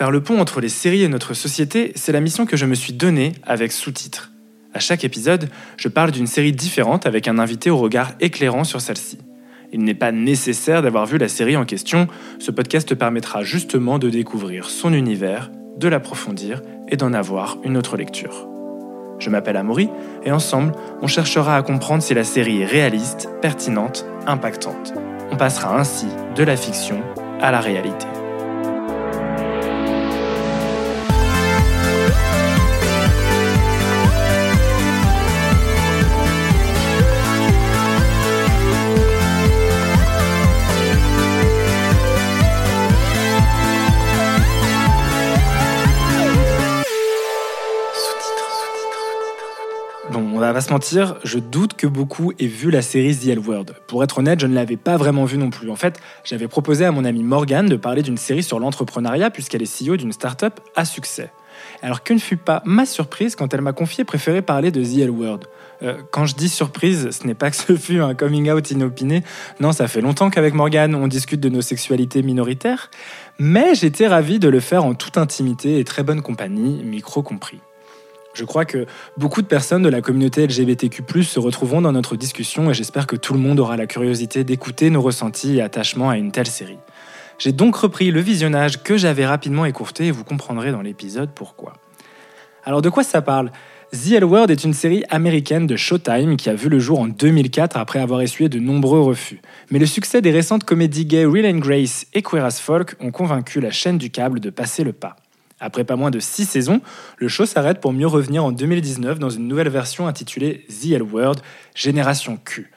Faire le pont entre les séries et notre société, c'est la mission que je me suis donnée avec sous-titres. À chaque épisode, je parle d'une série différente avec un invité au regard éclairant sur celle-ci. Il n'est pas nécessaire d'avoir vu la série en question, ce podcast permettra justement de découvrir son univers, de l'approfondir et d'en avoir une autre lecture. Je m'appelle Amaury et ensemble, on cherchera à comprendre si la série est réaliste, pertinente, impactante. On passera ainsi de la fiction à la réalité. Va se mentir, je doute que beaucoup aient vu la série The L Word. Pour être honnête, je ne l'avais pas vraiment vue non plus. En fait, j'avais proposé à mon ami Morgan de parler d'une série sur l'entrepreneuriat puisqu'elle est CEO d'une start-up à succès. Alors que ne fut pas ma surprise quand elle m'a confié préférer parler de The L Word. Euh, quand je dis surprise, ce n'est pas que ce fut un coming out inopiné. Non, ça fait longtemps qu'avec Morgan, on discute de nos sexualités minoritaires. Mais j'étais ravi de le faire en toute intimité et très bonne compagnie, micro compris. Je crois que beaucoup de personnes de la communauté LGBTQ+, se retrouveront dans notre discussion et j'espère que tout le monde aura la curiosité d'écouter nos ressentis et attachements à une telle série. J'ai donc repris le visionnage que j'avais rapidement écourté et vous comprendrez dans l'épisode pourquoi. Alors de quoi ça parle? The L Word est une série américaine de Showtime qui a vu le jour en 2004 après avoir essuyé de nombreux refus. Mais le succès des récentes comédies gays Real Grace et Queer as Folk ont convaincu la chaîne du câble de passer le pas. Après pas moins de six saisons, le show s'arrête pour mieux revenir en 2019 dans une nouvelle version intitulée The L Word, Génération Q.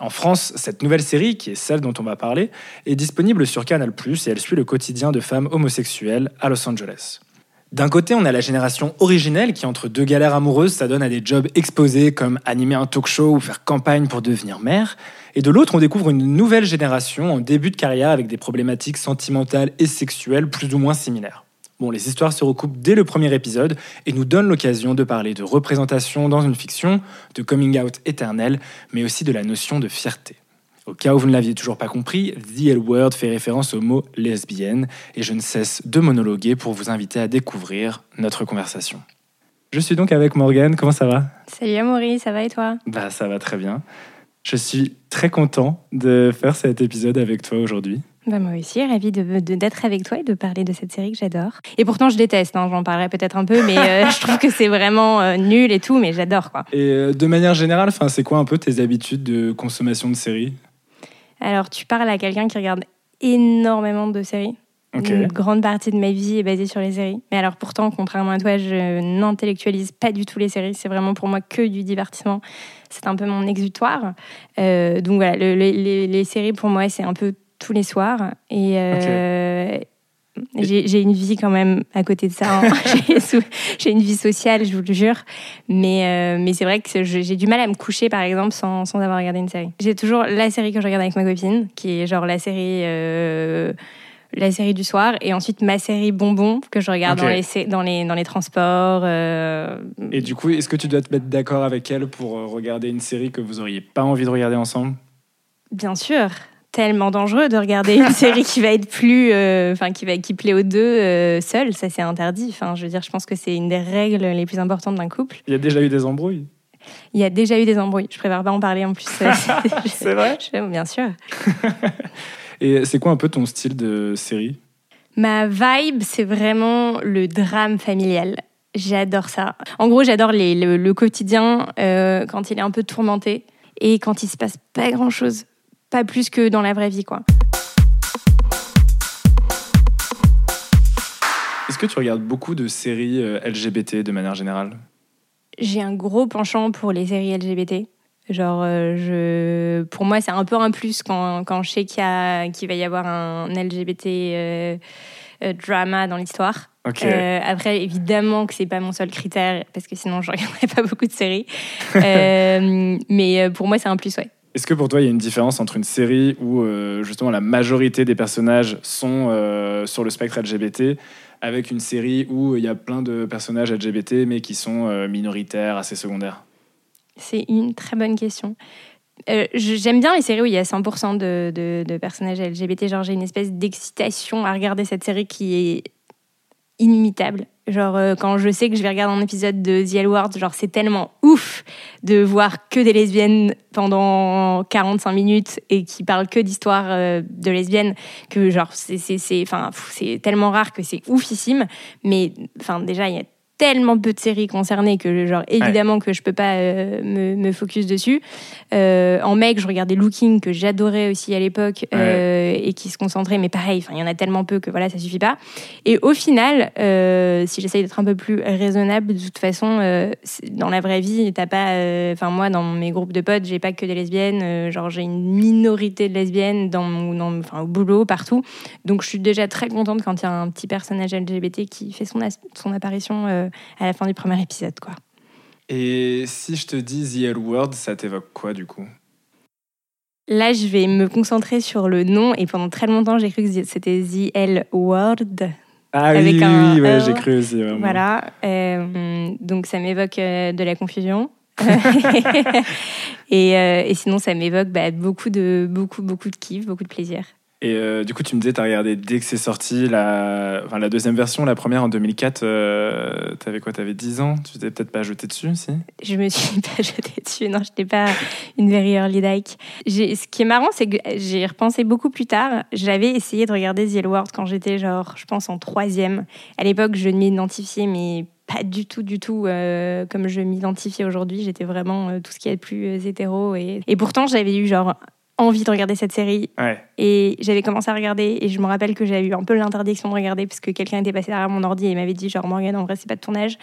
En France, cette nouvelle série, qui est celle dont on va parler, est disponible sur Canal+, et elle suit le quotidien de femmes homosexuelles à Los Angeles. D'un côté, on a la génération originelle qui, entre deux galères amoureuses, s'adonne à des jobs exposés comme animer un talk show ou faire campagne pour devenir mère. Et de l'autre, on découvre une nouvelle génération en début de carrière avec des problématiques sentimentales et sexuelles plus ou moins similaires. Bon, les histoires se recoupent dès le premier épisode et nous donnent l'occasion de parler de représentation dans une fiction, de coming out éternel, mais aussi de la notion de fierté. Au cas où vous ne l'aviez toujours pas compris, The L Word fait référence au mot lesbienne et je ne cesse de monologuer pour vous inviter à découvrir notre conversation. Je suis donc avec Morgane, comment ça va? Salut Amaury, ça va et toi? Bah ça va très bien. Je suis très content de faire cet épisode avec toi aujourd'hui. Bah moi aussi, ravie d'être de, d'être avec toi et de parler de cette série que j'adore. Et pourtant, je déteste, hein, j'en parlerai peut-être un peu, mais euh, je trouve que c'est vraiment euh, nul et tout, mais j'adore quoi. Et euh, de manière générale, enfin, c'est quoi un peu tes habitudes de consommation de séries? Alors, tu parles à quelqu'un qui regarde énormément de séries. Une grande partie de ma vie est basée sur les séries. Mais alors pourtant, contrairement à toi, je n'intellectualise pas du tout les séries. C'est vraiment pour moi que du divertissement. C'est un peu mon exutoire. Euh, donc voilà, le- le- les, les séries pour moi, c'est un peu tous les soirs. Et euh, j'ai une vie quand même à côté de ça. hein. J'ai une vie sociale, je vous le jure. Mais, euh, mais c'est vrai que j'ai du mal à me coucher, par exemple, sans, sans avoir regardé une série. J'ai toujours la série que je regarde avec ma copine, qui est genre la série, euh, la série du soir, et ensuite ma série bonbon que je regarde dans, les, dans, les, dans les transports. euh, Et du coup, est-ce que tu dois te mettre d'accord avec elle pour regarder une série que vous auriez pas envie de regarder ensemble? Bien sûr, tellement dangereux de regarder une série qui va être plus, euh, enfin qui va qui plaît aux deux euh, seul, ça c'est interdit. Enfin, je veux dire, je pense que c'est une des règles les plus importantes d'un couple. Il y a déjà eu des embrouilles Il y a déjà eu des embrouilles. Je préfère pas en parler en plus. C'est vrai? Je- Bien sûr. Et c'est quoi un peu ton style de série? Ma vibe, c'est vraiment le drame familial. J'adore ça. En gros, j'adore le quotidien euh, quand il est un peu tourmenté et quand il se passe pas grand chose, pas plus que dans la vraie vie, quoi. Est-ce que tu regardes beaucoup de séries euh, LGBT de manière générale? J'ai un gros penchant pour les séries LGBT. Genre, euh, je... pour moi, c'est un peu un plus quand, quand je sais qu'il y a- qu'il va y avoir un LGBT euh, euh, drama dans l'histoire. Ok. Euh, après, évidemment que c'est pas mon seul critère, parce que sinon, je regarderais pas beaucoup de séries. Mais pour moi, c'est un plus, ouais. Est-ce que pour toi, il y a une différence entre une série où euh, justement la majorité des personnages sont euh, sur le spectre LGBT avec une série où il y a plein de personnages LGBT mais qui sont euh, minoritaires, assez secondaires? C'est une très bonne question. J'aime bien les séries où il y a 100% de, de- de personnages LGBT. Genre, j'ai une espèce d'excitation à regarder cette série qui est inimitable. Genre, euh, quand je sais que je vais regarder un épisode de The L Word, genre, c'est tellement ouf de voir que des lesbiennes pendant 45 minutes et qui parlent que d'histoires euh, de lesbiennes que, genre, c'est tellement rare que c'est oufissime. Mais, enfin, déjà, il y a tellement peu de séries concernées que genre évidemment que je peux pas euh, me, me, focus dessus. Euh, en mec, je regardais Looking que j'adorais aussi à l'époque euh, et qui se concentrait, mais pareil, il y en a tellement peu que voilà ça suffit pas. Et au final, si j'essaye d'être un peu plus raisonnable, de toute façon, dans la vraie vie, t'as pas, enfin moi dans mes groupes de potes, j'ai pas que des lesbiennes, genre j'ai une minorité de lesbiennes dans mon, dans, enfin au boulot partout, donc je suis déjà très contente quand il y a un petit personnage LGBT qui fait son, son apparition à la fin du premier épisode, quoi. Et si je te dis The L Word, ça t'évoque quoi du coup? Là, je vais me concentrer sur le nom et pendant très longtemps, j'ai cru que c'était The L Word. Ah avec oui, un oui, j'ai cru aussi. Vraiment. Voilà, euh, donc ça m'évoque euh, de la confusion. et, euh, et, sinon, ça m'évoque bah, beaucoup de beaucoup beaucoup de kiff, beaucoup de plaisir. Et euh, du coup, tu me disais, tu as regardé dès que c'est sorti la, enfin, la deuxième version, la première en 2004. Euh, tu avais quoi Tu avais 10 ans? Tu t'es peut-être pas jeté dessus, si? Je me suis pas jeté dessus, non, je n'étais pas une very early like. Ce qui est marrant, c'est que j'ai repensé beaucoup plus tard. J'avais essayé de regarder The World quand j'étais, genre, je pense, en troisième. À l'époque, je ne m'identifiais, mais pas du tout, du tout euh, comme je m'identifiais aujourd'hui. J'étais vraiment tout ce qui est plus hétéro. Et, et pourtant, j'avais eu genre envie de regarder cette série. Et j'avais commencé à regarder et je me rappelle que j'avais eu un peu l'interdiction de regarder parce que quelqu'un était passé derrière mon ordi et m'avait dit genre Morgan en vrai c'est pas de ton âge.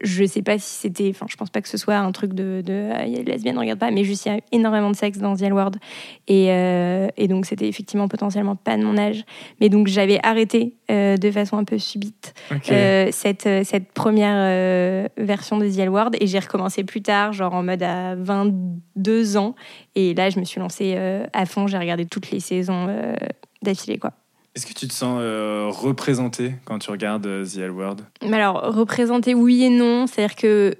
Je sais pas si c'était, enfin je pense pas que ce soit un truc de, de ah, lesbienne regarde pas, mais juste il y a énormément de sexe dans The L World. Et, euh, et donc c'était effectivement potentiellement pas de mon âge. Mais donc j'avais arrêté euh, de façon un peu subite euh, cette, cette première version de The L World. Et j'ai recommencé plus tard, genre en mode à 22 ans. Et là je me suis lancée à fond, j'ai regardé toutes les saisons euh, d'affilée, quoi. Est-ce que tu te sens euh, représentée quand tu regardes euh, The L Word? Alors, représentée, oui et non. C'est-à-dire que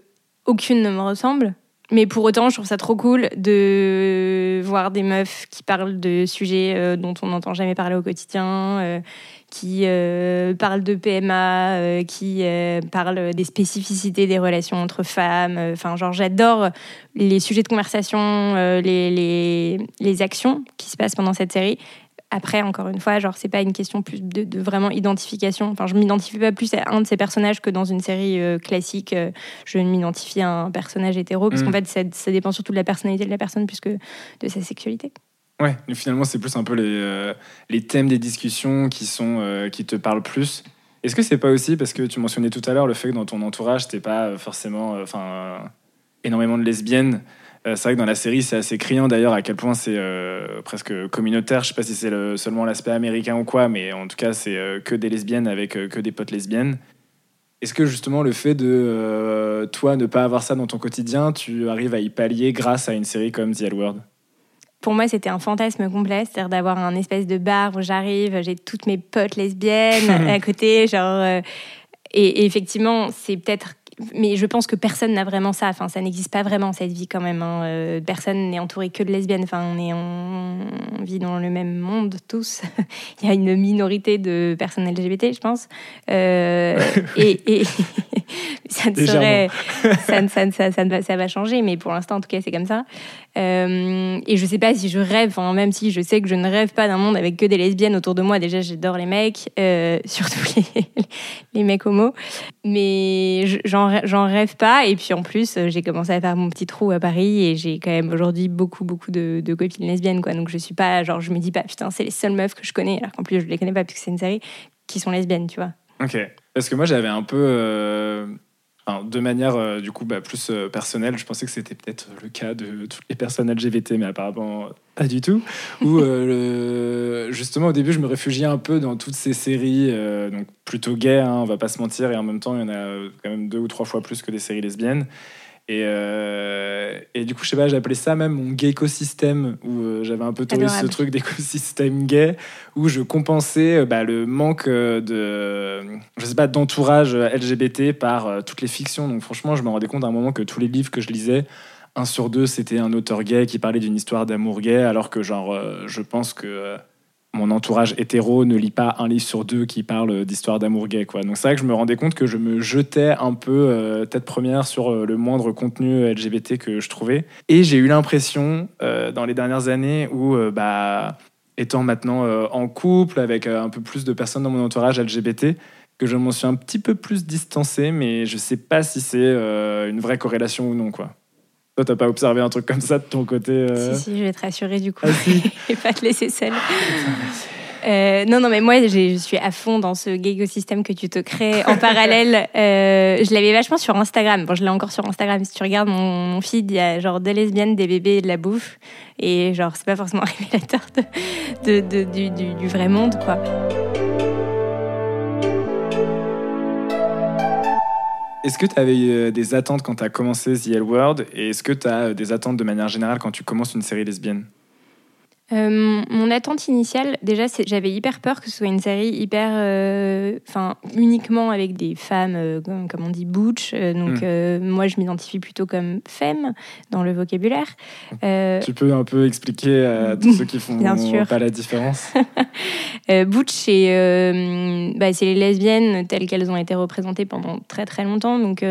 aucune ne me ressemble. Mais pour autant, je trouve ça trop cool de voir des meufs qui parlent de sujets dont on n'entend jamais parler au quotidien, qui parlent de PMA, qui parlent des spécificités des relations entre femmes. Enfin, genre, j'adore les sujets de conversation, les, actions qui se passent pendant cette série. Après, encore une fois, genre, c'est pas une question plus de, vraiment identification. Enfin, je m'identifie pas plus à un de ces personnages que dans une série euh, classique, euh, je m'identifie à un personnage hétéro, parce qu'en mm. fait, ça, dépend surtout de la personnalité de la personne plus que de sa sexualité. Ouais, mais finalement, c'est plus un peu les, euh, les thèmes des discussions qui, sont, qui te parlent plus. Est-ce que c'est pas aussi parce que tu mentionnais tout à l'heure le fait que dans ton entourage, t'es pas forcément enfin énormément de lesbiennes euh, c'est vrai que dans la série, c'est assez criant d'ailleurs à quel point c'est euh, presque communautaire. Je sais pas si c'est seulement l'aspect américain ou quoi, mais en tout cas, c'est euh, que des lesbiennes avec que des potes lesbiennes. Est-ce que justement le fait de toi ne pas avoir ça dans ton quotidien, tu arrives à y pallier grâce à une série comme The L Word? Pour moi, c'était un fantasme complet, c'est-à-dire d'avoir un espèce de bar où j'arrive, j'ai toutes mes potes lesbiennes à côté, genre. et, effectivement, c'est peut-être mais je pense que personne n'a vraiment ça. Enfin, ça n'existe pas vraiment cette vie quand même. Hein. Euh, personne n'est entouré que de lesbiennes. Enfin, on est, on vit dans le même monde tous. Il y a une minorité de personnes LGBT, je pense. Euh, et, ça ne serait, ça, ça, ça, ça, ça, va changer. Mais pour l'instant, en tout cas, c'est comme ça. Euh, et je sais pas si je rêve. Enfin, même si je sais que je ne rêve pas d'un monde avec que des lesbiennes autour de moi. Déjà, j'adore les mecs, surtout les, les mecs homos. Mais j'en rêve pas. Et puis en plus, euh, j'ai commencé à faire mon petit trou à Paris et j'ai quand même aujourd'hui beaucoup, beaucoup de, copines lesbiennes. Quoi. Donc je suis pas, genre, je me dis pas, putain, c'est les seules meufs que je connais, alors qu'en plus, je les connais pas puisque c'est une série, qui sont lesbiennes, tu vois. Ok. Parce que moi, j'avais un peu. Euh, de manière euh, du coup bah, plus euh, personnelle, je pensais que c'était peut-être le cas de toutes les personnes LGBT, mais apparemment pas du tout. Où euh, justement au début je me réfugiais un peu dans toutes ces séries, donc plutôt gays, hein, on va pas se mentir, et en même temps il y en a quand même deux ou trois fois plus que des séries lesbiennes. Et, euh, et, du coup, je sais pas, j'appelais ça même mon gay écosystème, où euh, j'avais un peu trouvé ce truc d'écosystème gay, où je compensais euh, bah, le manque de, je sais pas, d'entourage LGBT par toutes les fictions. Donc franchement, je me rendais compte à un moment que tous les livres que je lisais, un sur deux, c'était un auteur gay qui parlait d'une histoire d'amour gay, alors que genre, je pense que mon entourage hétéro ne lit pas un livre sur deux qui parle d'histoire d'amour gay. Quoi. Donc c'est vrai que je me rendais compte que je me jetais un peu euh, tête première sur euh, le moindre contenu LGBT que je trouvais. Et j'ai eu l'impression euh, dans les dernières années où, bah, étant maintenant en couple avec un peu plus de personnes dans mon entourage LGBT, que je m'en suis un petit peu plus distancé, mais je sais pas si c'est une vraie corrélation ou non. quoi. Toi, t'as pas observé un truc comme ça de ton côté euh Si, si, je vais te rassurer du coup. Ah, et pas te laisser seule. Euh, non, non, mais moi, je suis à fond dans ce écosystème que tu te crées en parallèle. Euh, je l'avais vachement sur Instagram. Bon, je l'ai encore sur Instagram. Si tu regardes mon, feed, il y a genre des lesbiennes, des bébés et de la bouffe. Et genre, c'est pas forcément révélateur de, de, du, du, du vrai monde, quoi. Est-ce que tu avais euh, des attentes quand tu as commencé The L World et est-ce que tu as euh, des attentes de manière générale quand tu commences une série lesbienne? Euh, mon attente initiale, déjà, j'avais hyper peur que ce soit une série hyper, euh, enfin, uniquement avec des femmes, euh, comme, on dit, butch. donc, hmm. moi, je m'identifie plutôt comme femme dans le vocabulaire. tu peux un peu expliquer à tous ceux qui font pas la différence? Butch, c'est bah, les lesbiennes telles qu'elles ont été représentées pendant très très longtemps. Donc,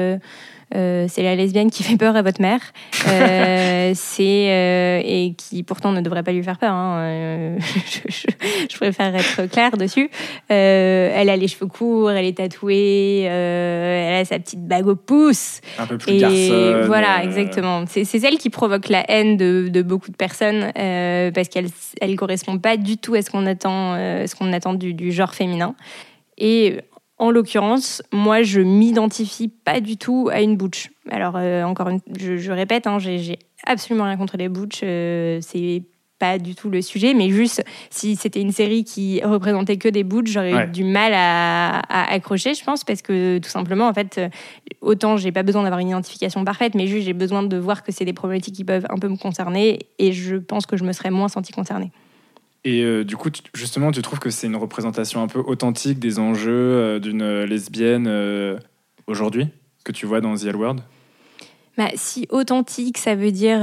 euh, c'est la lesbienne qui fait peur à votre mère, euh, c'est euh, et qui pourtant ne devrait pas lui faire peur. Hein. Je, préfère être claire dessus. elle a les cheveux courts, elle est tatouée, elle a sa petite bague au pouce. Un peu plus et Voilà, exactement. C'est celle qui provoque la haine de, beaucoup de personnes parce qu'elle elle correspond pas du tout à ce qu'on attend, ce qu'on attend du, du genre féminin. Et en l'occurrence, moi, je m'identifie pas du tout à une butch. Alors, euh, encore une, je, répète, hein, j'ai absolument rien contre les butch. Euh, c'est pas du tout le sujet, mais juste si c'était une série qui représentait que des butch, j'aurais eu du mal à, accrocher, je pense, parce que tout simplement, en fait, autant j'ai pas besoin d'avoir une identification parfaite, mais juste j'ai besoin de voir que c'est des problématiques qui peuvent un peu me concerner, et je pense que je me serais moins sentie concernée. Et euh, du coup, justement, tu trouves que c'est une représentation un peu authentique des enjeux euh, d'une lesbienne euh, aujourd'hui, que tu vois dans The L World? Bah, si authentique, ça veut dire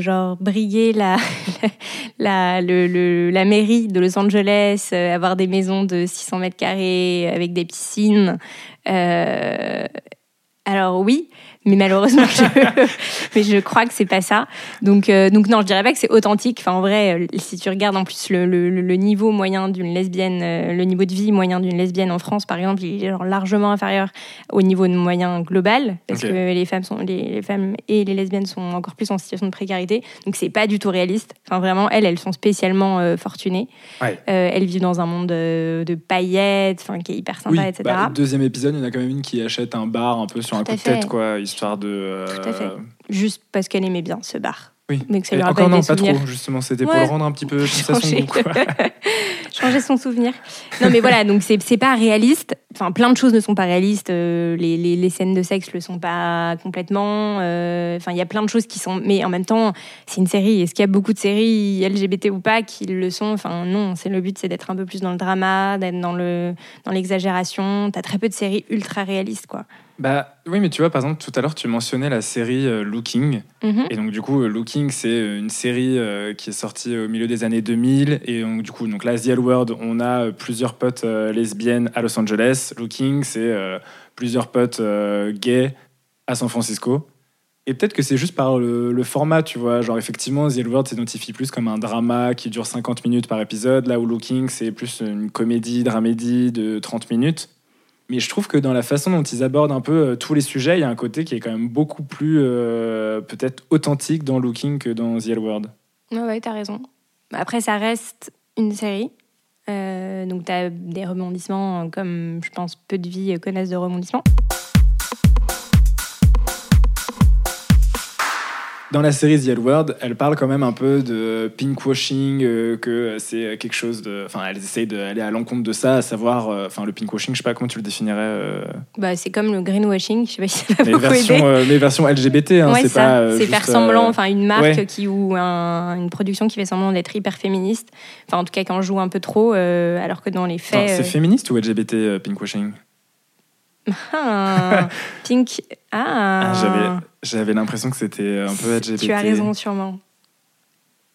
genre briguer la, la, la mairie de Los Angeles, avoir des maisons de 600 mètres carrés avec des piscines. alors oui, mais malheureusement, je, mais je crois que c'est pas ça. Donc, euh, donc non, je dirais pas que c'est authentique. Enfin, en vrai, euh, si tu regardes en plus le, le, niveau moyen d'une lesbienne, euh, le niveau de vie moyen d'une lesbienne en France, par exemple, il est genre largement inférieur au niveau de moyen global, parce que les femmes sont, les, femmes et les lesbiennes sont encore plus en situation de précarité. Donc, c'est pas du tout réaliste. Enfin, vraiment, elles, elles sont spécialement fortunées. elles vivent dans un monde de paillettes, enfin, qui est hyper sympa, etc. Bah, deuxième épisode, il y en a quand même une qui achète un bar un peu sur un coup de tête, quoi histoire de. Tout à fait. Euh, Juste parce qu'elle aimait bien ce bar. Oui. Mais que ça lui Encore non, pas trop, justement. C'était pour le rendre un petit peu goût. Changer son souvenir. Non, mais voilà, donc c'est pas réaliste. Enfin, plein de choses ne sont pas réalistes. Euh, les, les, les, scènes de sexe le sont pas complètement. Euh, enfin, il y a plein de choses qui sont. Mais en même temps, c'est une série. Est-ce qu'il y a beaucoup de séries LGBT ou pas qui le sont? Enfin, non. C'est le but, c'est d'être un peu plus dans le drama, d'être dans le dans l'exagération. T'as très peu de séries ultra réalistes, quoi. Bah oui, mais tu vois, par exemple, tout à l'heure, tu mentionnais la série euh, Looking. Mhm. Et donc, du coup, Looking, c'est une série qui est sortie au milieu des années 2000. Et donc, du coup, donc là, The World, on a plusieurs potes lesbiennes à Los Angeles. Looking, c'est plusieurs potes gays à San Francisco. Et peut-être que c'est juste par le, format, tu vois. Genre, effectivement, The World s'identifie plus comme un drama qui dure 50 minutes par épisode, là où Looking, c'est plus une comédie, dramédie de 30 minutes. Mais je trouve que dans la façon dont ils abordent un peu euh, tous les sujets, il y a un côté qui est quand même beaucoup plus euh, peut-être authentique dans Looking que dans The World. Ouais, ouais, t'as raison. Après, ça reste une série. Euh, donc, t'as des rebondissements, comme je pense peu de vies connaissent de rebondissements. Dans la série The L World, elle parle quand même un peu de pinkwashing, euh, que c'est quelque chose de. Enfin, elles essayent d'aller à l'encontre de ça, à savoir. Euh, enfin, le pinkwashing, je sais pas comment tu le définirais. Euh. Bah, c'est comme le greenwashing, je sais pas si ça va mais beaucoup version, mais version LGBT, hein, c'est pas. c'est faire semblant, enfin, une marque qui ou une production qui fait semblant d'être hyper féministe. Enfin, en tout cas, quand on joue un peu trop, alors que dans les faits. C'est féministe ou LGBT, pinkwashing? Ah, Pink. Ah. ah j'avais, j'avais l'impression que c'était un peu LGBT. Tu as raison, sûrement.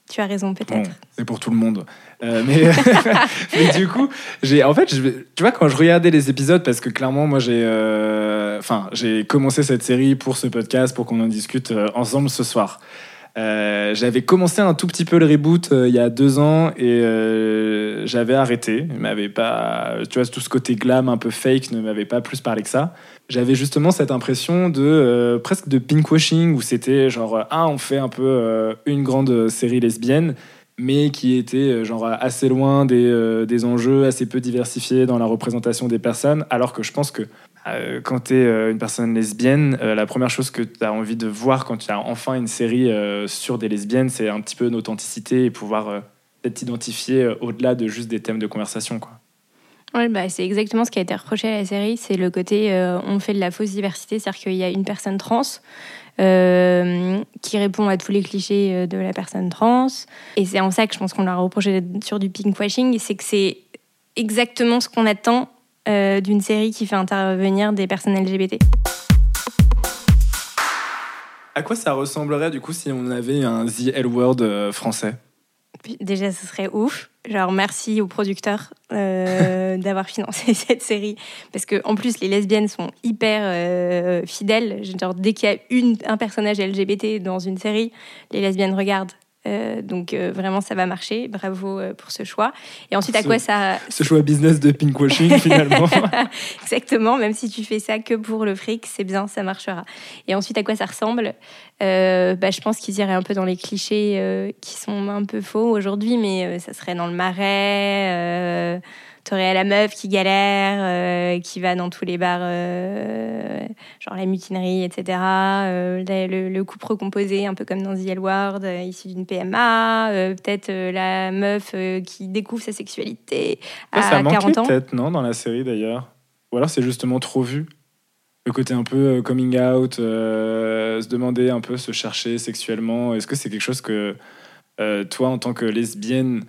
tu as raison, peut-être. c'est pour tout le monde. Euh, mais, mais, du coup, j'ai, en fait, je, tu vois, quand je regardais les épisodes, parce que clairement, moi, j'ai, euh, j'ai commencé cette série pour ce podcast, pour qu'on en discute euh, ensemble ce soir. J'avais commencé un tout petit peu le reboot il y a deux ans et j'avais arrêté. m'avait pas, tu vois, tout ce côté glam un peu fake ne m'avait pas plus parlé que ça j'avais justement cette impression de euh, presque de pinkwashing où c'était genre ah on fait un peu euh, une grande série lesbienne mais qui était euh, genre assez loin des, des, enjeux assez peu diversifiés dans la représentation des personnes alors que je pense que quand tu es une personne lesbienne la première chose que tu as envie de voir quand tu as enfin une série sur des lesbiennes c'est un petit peu une authenticité et pouvoir peut-être t'identifier au-delà de juste des thèmes de conversation quoi. Bah, c'est exactement ce qui a été reproché à la série, c'est le côté euh, on fait de la fausse diversité, c'est-à-dire qu'il y a une personne trans euh, qui répond à tous les clichés euh, de la personne trans, et c'est en ça que je pense qu'on l'a reproché sur du pinkwashing, c'est que c'est exactement ce qu'on attend d'une série qui fait intervenir des personnes LGBT. À quoi ça ressemblerait du coup si on avait un The L Word français? Déjà, ce serait ouf. Genre, merci aux producteurs euh, d'avoir financé cette série. Parce que en plus, les lesbiennes sont hyper euh, fidèles. Genre, dès qu'il y a une, un personnage LGBT dans une série, les lesbiennes regardent. Euh, donc euh, vraiment, ça va marcher. Bravo euh, pour ce choix. Et ensuite, à quoi ça... Ce choix business de pinkwashing, finalement. Exactement. Même si tu fais ça que pour le fric, c'est bien, ça marchera. Et ensuite, à quoi ça ressemble? Bah, Je pense qu'ils iraient un peu dans les clichés qui sont un peu faux aujourd'hui, mais ça serait dans le marais T'aurais la meuf qui galère, euh, qui va dans tous les bars, euh, genre la mutinerie, etc. Euh, le, couple recomposé, un peu comme dans The L Word, issu d'une PMA. peut-être la meuf qui découvre sa sexualité à ça 40 ans. peut-être, non, dans la série d'ailleurs? Ou alors c'est justement trop vu? Le côté un peu coming out, se demander un peu, se chercher sexuellement. Est-ce que c'est quelque chose que toi, en tant que lesbienne,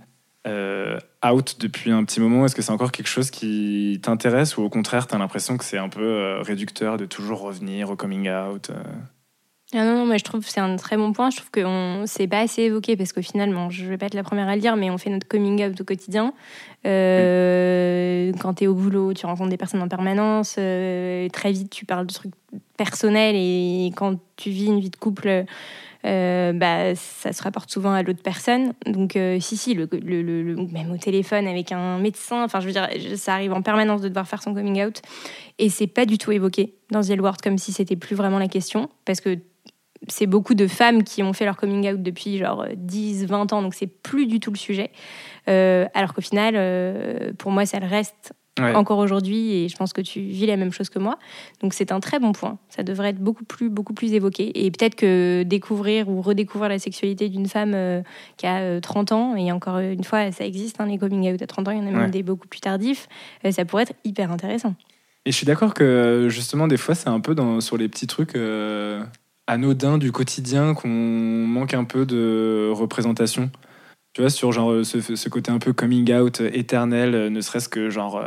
euh, out depuis un petit moment Est-ce que c'est encore quelque chose qui t'intéresse ou au contraire, tu as l'impression que c'est un peu euh, réducteur de toujours revenir au coming out euh? Ah non, non, mais je trouve que c'est un très bon point. Je trouve que c'est pas assez évoqué parce que finalement, je vais pas être la première à le dire, mais on fait notre coming out au quotidien. Quand tu es au boulot, tu rencontres des personnes en permanence. très vite, tu parles de trucs personnels et quand tu vis une vie de couple, euh, bah, ça se rapporte souvent à l'autre personne. Donc, euh, si, si, le, même au téléphone avec un médecin, enfin, je veux dire, ça arrive en permanence de devoir faire son coming out. Et c'est pas du tout évoqué dans The comme si c'était plus vraiment la question. Parce que c'est beaucoup de femmes qui ont fait leur coming out depuis genre 10, 20 ans, donc c'est plus du tout le sujet. Euh, alors qu'au final, pour moi, ça le reste encore aujourd'hui et je pense que tu vis la même chose que moi. Donc c'est un très bon point. Ça devrait être beaucoup plus, beaucoup plus évoqué. Et peut-être que découvrir ou redécouvrir la sexualité d'une femme euh, qui a 30 euh, ans, et encore une fois, ça existe, hein, les coming out à 30 ans, il y en a même des beaucoup plus tardifs, euh, ça pourrait être hyper intéressant. Et je suis d'accord que justement, des fois, c'est un peu dans, sur les petits trucs anodins du quotidien qu'on manque un peu de représentation. Tu vois, sur genre euh, ce, côté un peu coming out euh, éternel, euh, ne serait-ce que genre,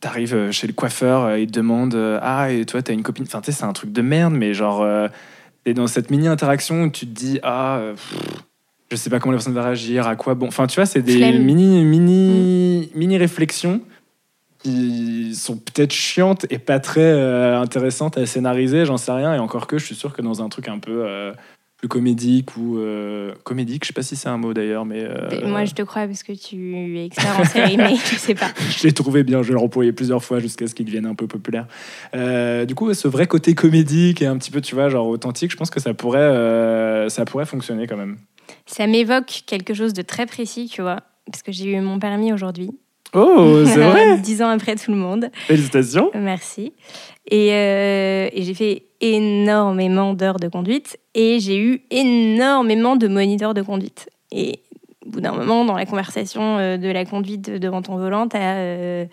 t'arrives chez le coiffeur, il te demande Ah, et toi, t'as une copine. Enfin, tu sais, c'est un truc de merde, mais genre, t'es dans cette mini interaction où tu te dis Ah, je sais pas comment la personne va réagir, à quoi bon. Enfin, tu vois, c'est des mini, mini, mm. mini réflexions qui sont peut-être chiantes et pas très intéressantes à scénariser, j'en sais rien. Et encore que je suis sûr que dans un truc un peu comédique ou euh, comédique, je sais pas si c'est un mot d'ailleurs, mais euh, moi je te crois parce que tu es expert en série, mais je sais pas. je l'ai trouvé bien, je l'ai employé plusieurs fois jusqu'à ce qu'il devienne un peu populaire. Euh, du coup, ce vrai côté comédique et un petit peu, tu vois, genre authentique, je pense que ça pourrait, ça pourrait fonctionner quand même. Ça m'évoque quelque chose de très précis, tu vois, parce que j'ai eu mon permis aujourd'hui. Oh, c'est vrai Dix ans après tout le monde. Félicitations. Merci. Et, et j'ai fait énormément d'heures de conduite et j'ai eu énormément de moniteurs de conduite. Et au bout d'un moment, dans la conversation euh, de la conduite devant ton volant, t'as euh,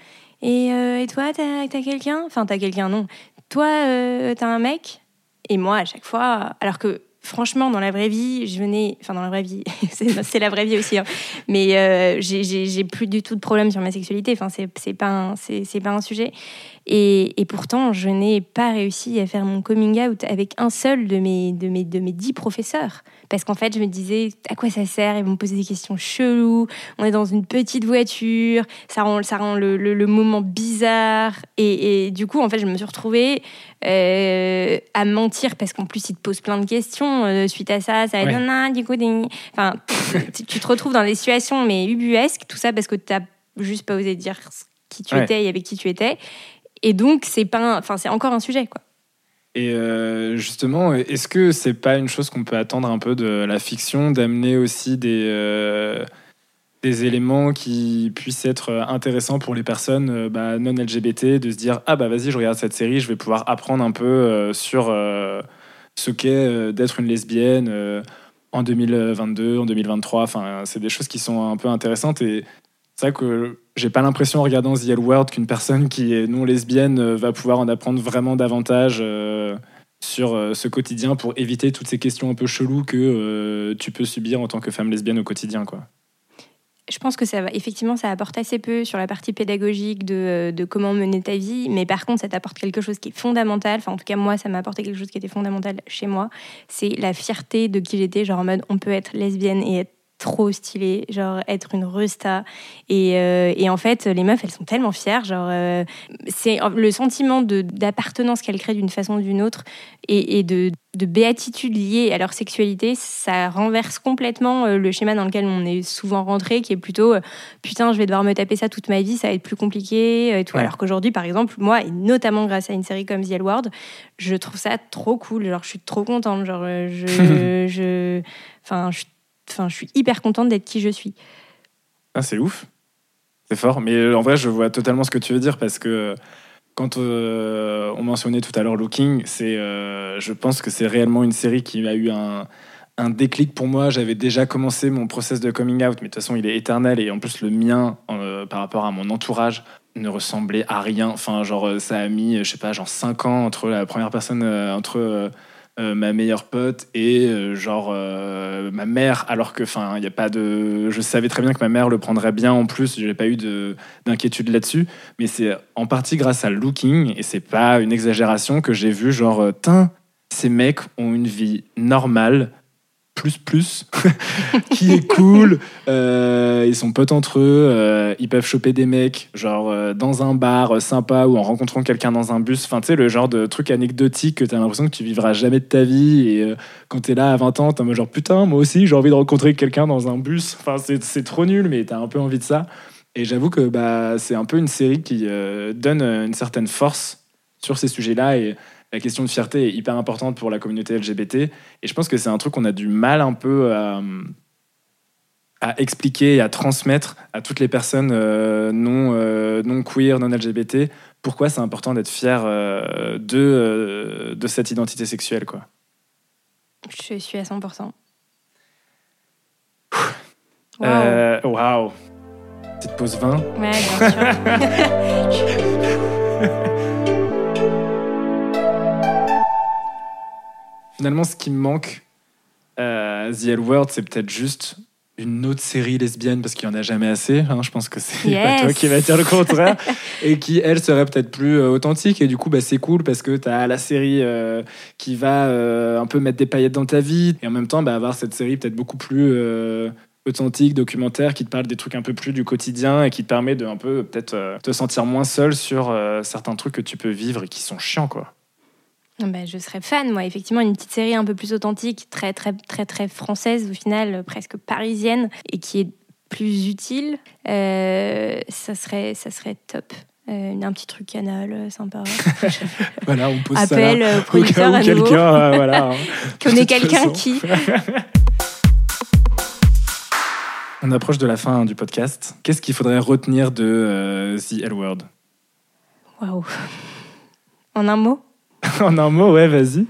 et, euh, et, toi, t'as as, quelqu'un? Enfin, t'as quelqu'un, non. Toi, t'as un mec? Et moi, à chaque fois, alors que franchement, dans la vraie vie, je venais. Enfin, dans la vraie vie, c'est la vraie vie aussi. Hein. Mais j'ai plus du tout de problème sur ma sexualité. Enfin, c'est pas un sujet. Et, et pourtant, je n'ai pas réussi à faire mon coming out avec un seul de mes, de mes, de mes dix professeurs. Parce qu'en fait, je me disais, à quoi ça sert? Ils vont me poser des questions cheloues. On est dans une petite voiture. Ça rend, ça rend le, le, moment bizarre. Et, et, du coup, en fait, je me suis retrouvée euh, à mentir parce qu'en plus, ils te posent plein de questions euh, suite à ça. Ça va ouais. du coup, enfin, tu te retrouves dans des situations mais ubuesques. Tout ça parce que tu n'as juste pas osé dire qui tu étais et avec qui tu étais. Et donc, c'est pas, enfin, c'est encore un sujet, quoi. Et euh, justement, est-ce que c'est pas une chose qu'on peut attendre un peu de la fiction, d'amener aussi des, euh, des éléments qui puissent être intéressants pour les personnes euh, bah, non LGBT, de se dire ah bah vas-y, je regarde cette série, je vais pouvoir apprendre un peu sur ce qu'est d'être une lesbienne en 2022, en 2023. Enfin, c'est des choses qui sont un peu intéressantes et c'est vrai que j'ai pas l'impression en regardant The L World qu'une personne qui est non lesbienne euh, va pouvoir en apprendre vraiment davantage euh, sur euh, ce quotidien pour éviter toutes ces questions un peu cheloues que tu peux subir en tant que femme lesbienne au quotidien, quoi. Je pense que ça va, effectivement, ça apporte assez peu sur la partie pédagogique de, de, comment mener ta vie, mais par contre, ça t'apporte quelque chose qui est fondamental. Enfin, en tout cas, moi, ça m'a apporté quelque chose qui était fondamental chez moi. C'est la fierté de qui j'étais, genre en mode, on peut être lesbienne et être trop stylé, genre être une resta. Et, euh, et, en fait, les meufs, elles sont tellement fières. Genre, euh, c'est le sentiment d'appartenance qu'elles créent d'une façon ou d'une autre et, et de, de, béatitude liée à leur sexualité, ça renverse complètement euh, le schéma dans lequel on est souvent rentré, qui est plutôt putain, je vais devoir me taper ça toute ma vie, ça va être plus compliqué. Et tout. Alors qu'aujourd'hui, par exemple, moi, et notamment grâce à une série comme The L Word, je trouve ça trop cool. Genre, je suis trop contente. Genre, je, je, enfin, je suis Enfin, je suis hyper contente d'être qui je suis. Ah, c'est ouf. C'est fort. Mais euh, en vrai, je vois totalement ce que tu veux dire parce que quand euh, on mentionnait tout à l'heure Looking, euh, je pense que c'est réellement une série qui a eu un, un déclic pour moi. J'avais déjà commencé mon process de coming out, mais de toute façon, il est éternel. Et en plus, le mien, par rapport à mon entourage, ne ressemblait à rien. Enfin, genre, ça a mis, je sais pas, genre 5 ans entre la première personne, entre euh, ma meilleure pote et euh, genre euh, ma mère alors que enfin il y a pas de je savais très bien que ma mère le prendrait bien en plus j'ai pas eu d'inquiétude là-dessus. Mais c'est en partie grâce à Looking et c'est pas une exagération que j'ai vu genre tin ces mecs ont une vie normale plus plus qui est cool. Euh, ils sont potes entre eux euh, ils peuvent choper des mecs genre euh, dans un bar sympa ou en rencontrant quelqu'un dans un bus. Enfin tu sais le genre de truc anecdotique que t'as l'impression que tu vivras jamais de ta vie. Et quand t'es là à 20 ans t'es en genre putain moi aussi j'ai envie de rencontrer quelqu'un dans un bus. Enfin c'est trop nul mais t'as un peu envie de ça. Et j'avoue que bah c'est un peu une série qui donne une certaine force sur ces sujets là et la question de fierté est hyper importante pour la communauté LGBT. Et je pense que c'est un truc qu'on a du mal un peu à, expliquer et à transmettre à toutes les personnes euh, non, euh, non queer, non LGBT, pourquoi c'est important d'être fier euh, de, de cette identité sexuelle. Quoi? Je suis à 100%. Waouh! Wow. Petite pause 20. Ouais, bien sûr. finalement, ce qui me manque à The L World, c'est peut-être juste une autre série lesbienne parce qu'il n'y en a jamais assez. Hein. je pense que c'est pas toi qui va dire le contraire. et qui, elle, serait peut-être plus euh, authentique. Et du coup, bah, c'est cool parce que tu as la série euh, qui va euh, un peu mettre des paillettes dans ta vie. Et en même temps, bah, avoir cette série peut-être beaucoup plus authentique, documentaire, qui te parle des trucs un peu plus du quotidien et qui te permet de un peu peut-être te sentir moins seul sur certains trucs que tu peux vivre et qui sont chiants, quoi. Bah, je serais fan, moi. Effectivement, une petite série un peu plus authentique, très, très, très, très française, au final, presque parisienne, et qui est plus utile, euh, ça, serait, ça serait top. Euh, un petit truc canal euh, sympa. voilà, on pose Appel ça là. producteur à quelqu'un, voilà. Qu'on ait quelqu'un qui. on approche de la fin du podcast. Qu'est-ce qu'il faudrait retenir de The L Word Waouh. En un mot? en un mot, ouais, vas-y.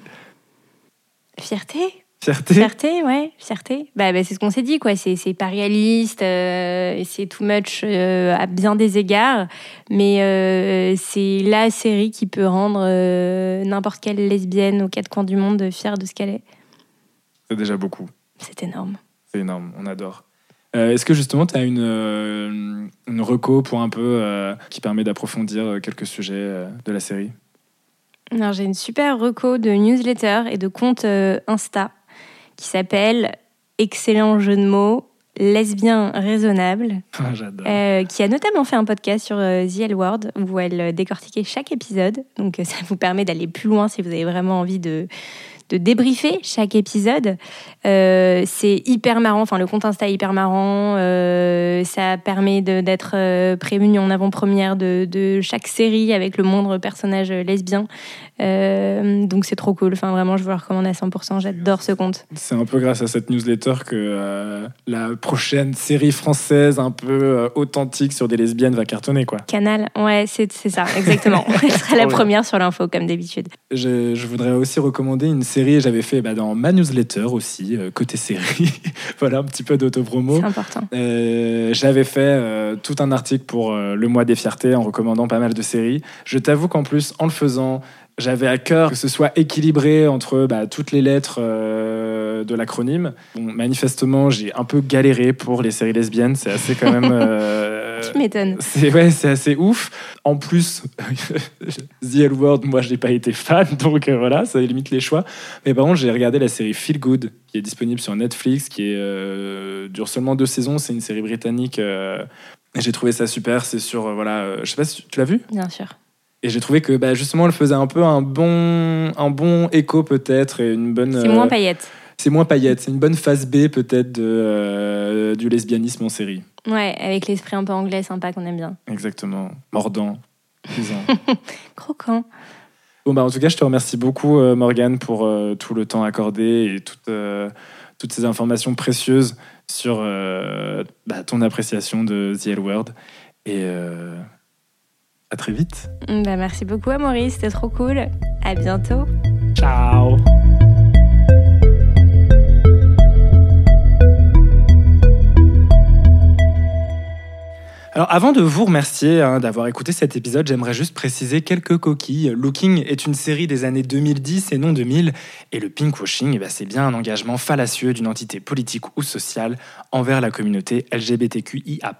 Fierté Fierté Fierté, ouais, fierté. Bah, bah c'est ce qu'on s'est dit, quoi. C'est pas réaliste, euh, c'est too much euh, à bien des égards, mais euh, c'est la série qui peut rendre n'importe quelle lesbienne aux quatre coins du monde fière de ce qu'elle est. C'est déjà beaucoup. C'est énorme. C'est énorme, on adore. Euh, Est-ce que justement tu as une, euh, une reco pour un peu euh, qui permet d'approfondir quelques sujets euh, de la série? Alors, j'ai une super reco de newsletter et de compte euh, Insta qui s'appelle Excellent jeu de mots, lesbien raisonnable, J'adore. euh, qui a notamment fait un podcast sur euh, The L Word où elle décortiquait chaque épisode. Donc, ça vous permet d'aller plus loin si vous avez vraiment envie de, de débriefer chaque épisode. Euh, c'est hyper marrant, enfin le compte Insta est hyper marrant, euh, ça permet d'être euh, prévenu en avant-première de, de chaque série avec le moindre personnage lesbien. Donc c'est trop cool, enfin vraiment je vous le recommande à 100%, j'adore ce compte. C'est un peu grâce à cette newsletter que la prochaine série française un peu authentique sur des lesbiennes va cartonner quoi. Canal, ouais c'est ça, exactement. Elle sera la première sur l'info comme d'habitude. Je, je voudrais aussi recommander une série, j'avais fait bah, dans ma newsletter aussi, euh, côté série. voilà, un petit peu d'autopromo. C'est important. Euh, J'avais fait euh, tout un article pour le mois des fiertés en recommandant pas mal de séries. Je t'avoue qu'en plus, en le faisant, j'avais à cœur que ce soit équilibré entre bah, toutes les lettres euh, de l'acronyme. Bon, manifestement, j'ai un peu galéré pour les séries lesbiennes. C'est assez quand même. euh, Tu m'étonnes. c'est ouais, c'est assez ouf. En plus, The L Word, moi, je n'ai pas été fan, donc euh, voilà, ça limite les choix. Mais par contre, j'ai regardé la série Feel Good, qui est disponible sur Netflix, qui est, euh, dure seulement deux saisons. C'est une série britannique. euh, j'ai trouvé ça super. C'est sur euh, voilà, euh, je sais pas si tu, l'as vu? Bien sûr. Et j'ai trouvé que bah, justement, elle faisait un peu un bon, un bon écho peut-être et une bonne. C'est euh, moins paillette. c'est moins paillette. C'est une bonne phase B peut-être euh, du lesbianisme en série. Ouais, avec l'esprit un peu anglais sympa qu'on aime bien. Exactement. Mordant. cuisant. Croquant. Bon, bah, en tout cas, je te remercie beaucoup, euh, Morgane, pour euh, tout le temps accordé et toute, euh, toutes ces informations précieuses sur euh, bah, ton appréciation de The L Word. Et euh, à très vite. Bah, merci beaucoup à Maurice, c'était trop cool. À bientôt. Ciao Avant de vous remercier hein, d'avoir écouté cet épisode, j'aimerais juste préciser quelques coquilles. Looking est une série des années 2010 et non 2000, et le pinkwashing, eh ben, c'est bien un engagement fallacieux d'une entité politique ou sociale envers la communauté LGBTQIA+.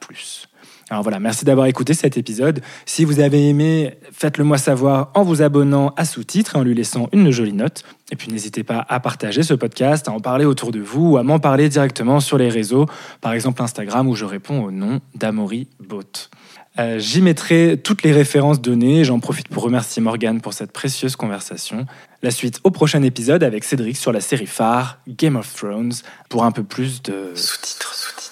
Alors voilà, merci d'avoir écouté cet épisode. Si vous avez aimé, faites-le moi savoir en vous abonnant à sous-titres et en lui laissant une jolie note. Et puis n'hésitez pas à partager ce podcast, à en parler autour de vous ou à m'en parler directement sur les réseaux, par exemple Instagram où je réponds au nom d'Amaury Boat. Euh, J'y mettrai toutes les références données. J'en profite pour remercier Morgane pour cette précieuse conversation. La suite au prochain épisode avec Cédric sur la série phare Game of Thrones pour un peu plus de sous-titres, sous-titres.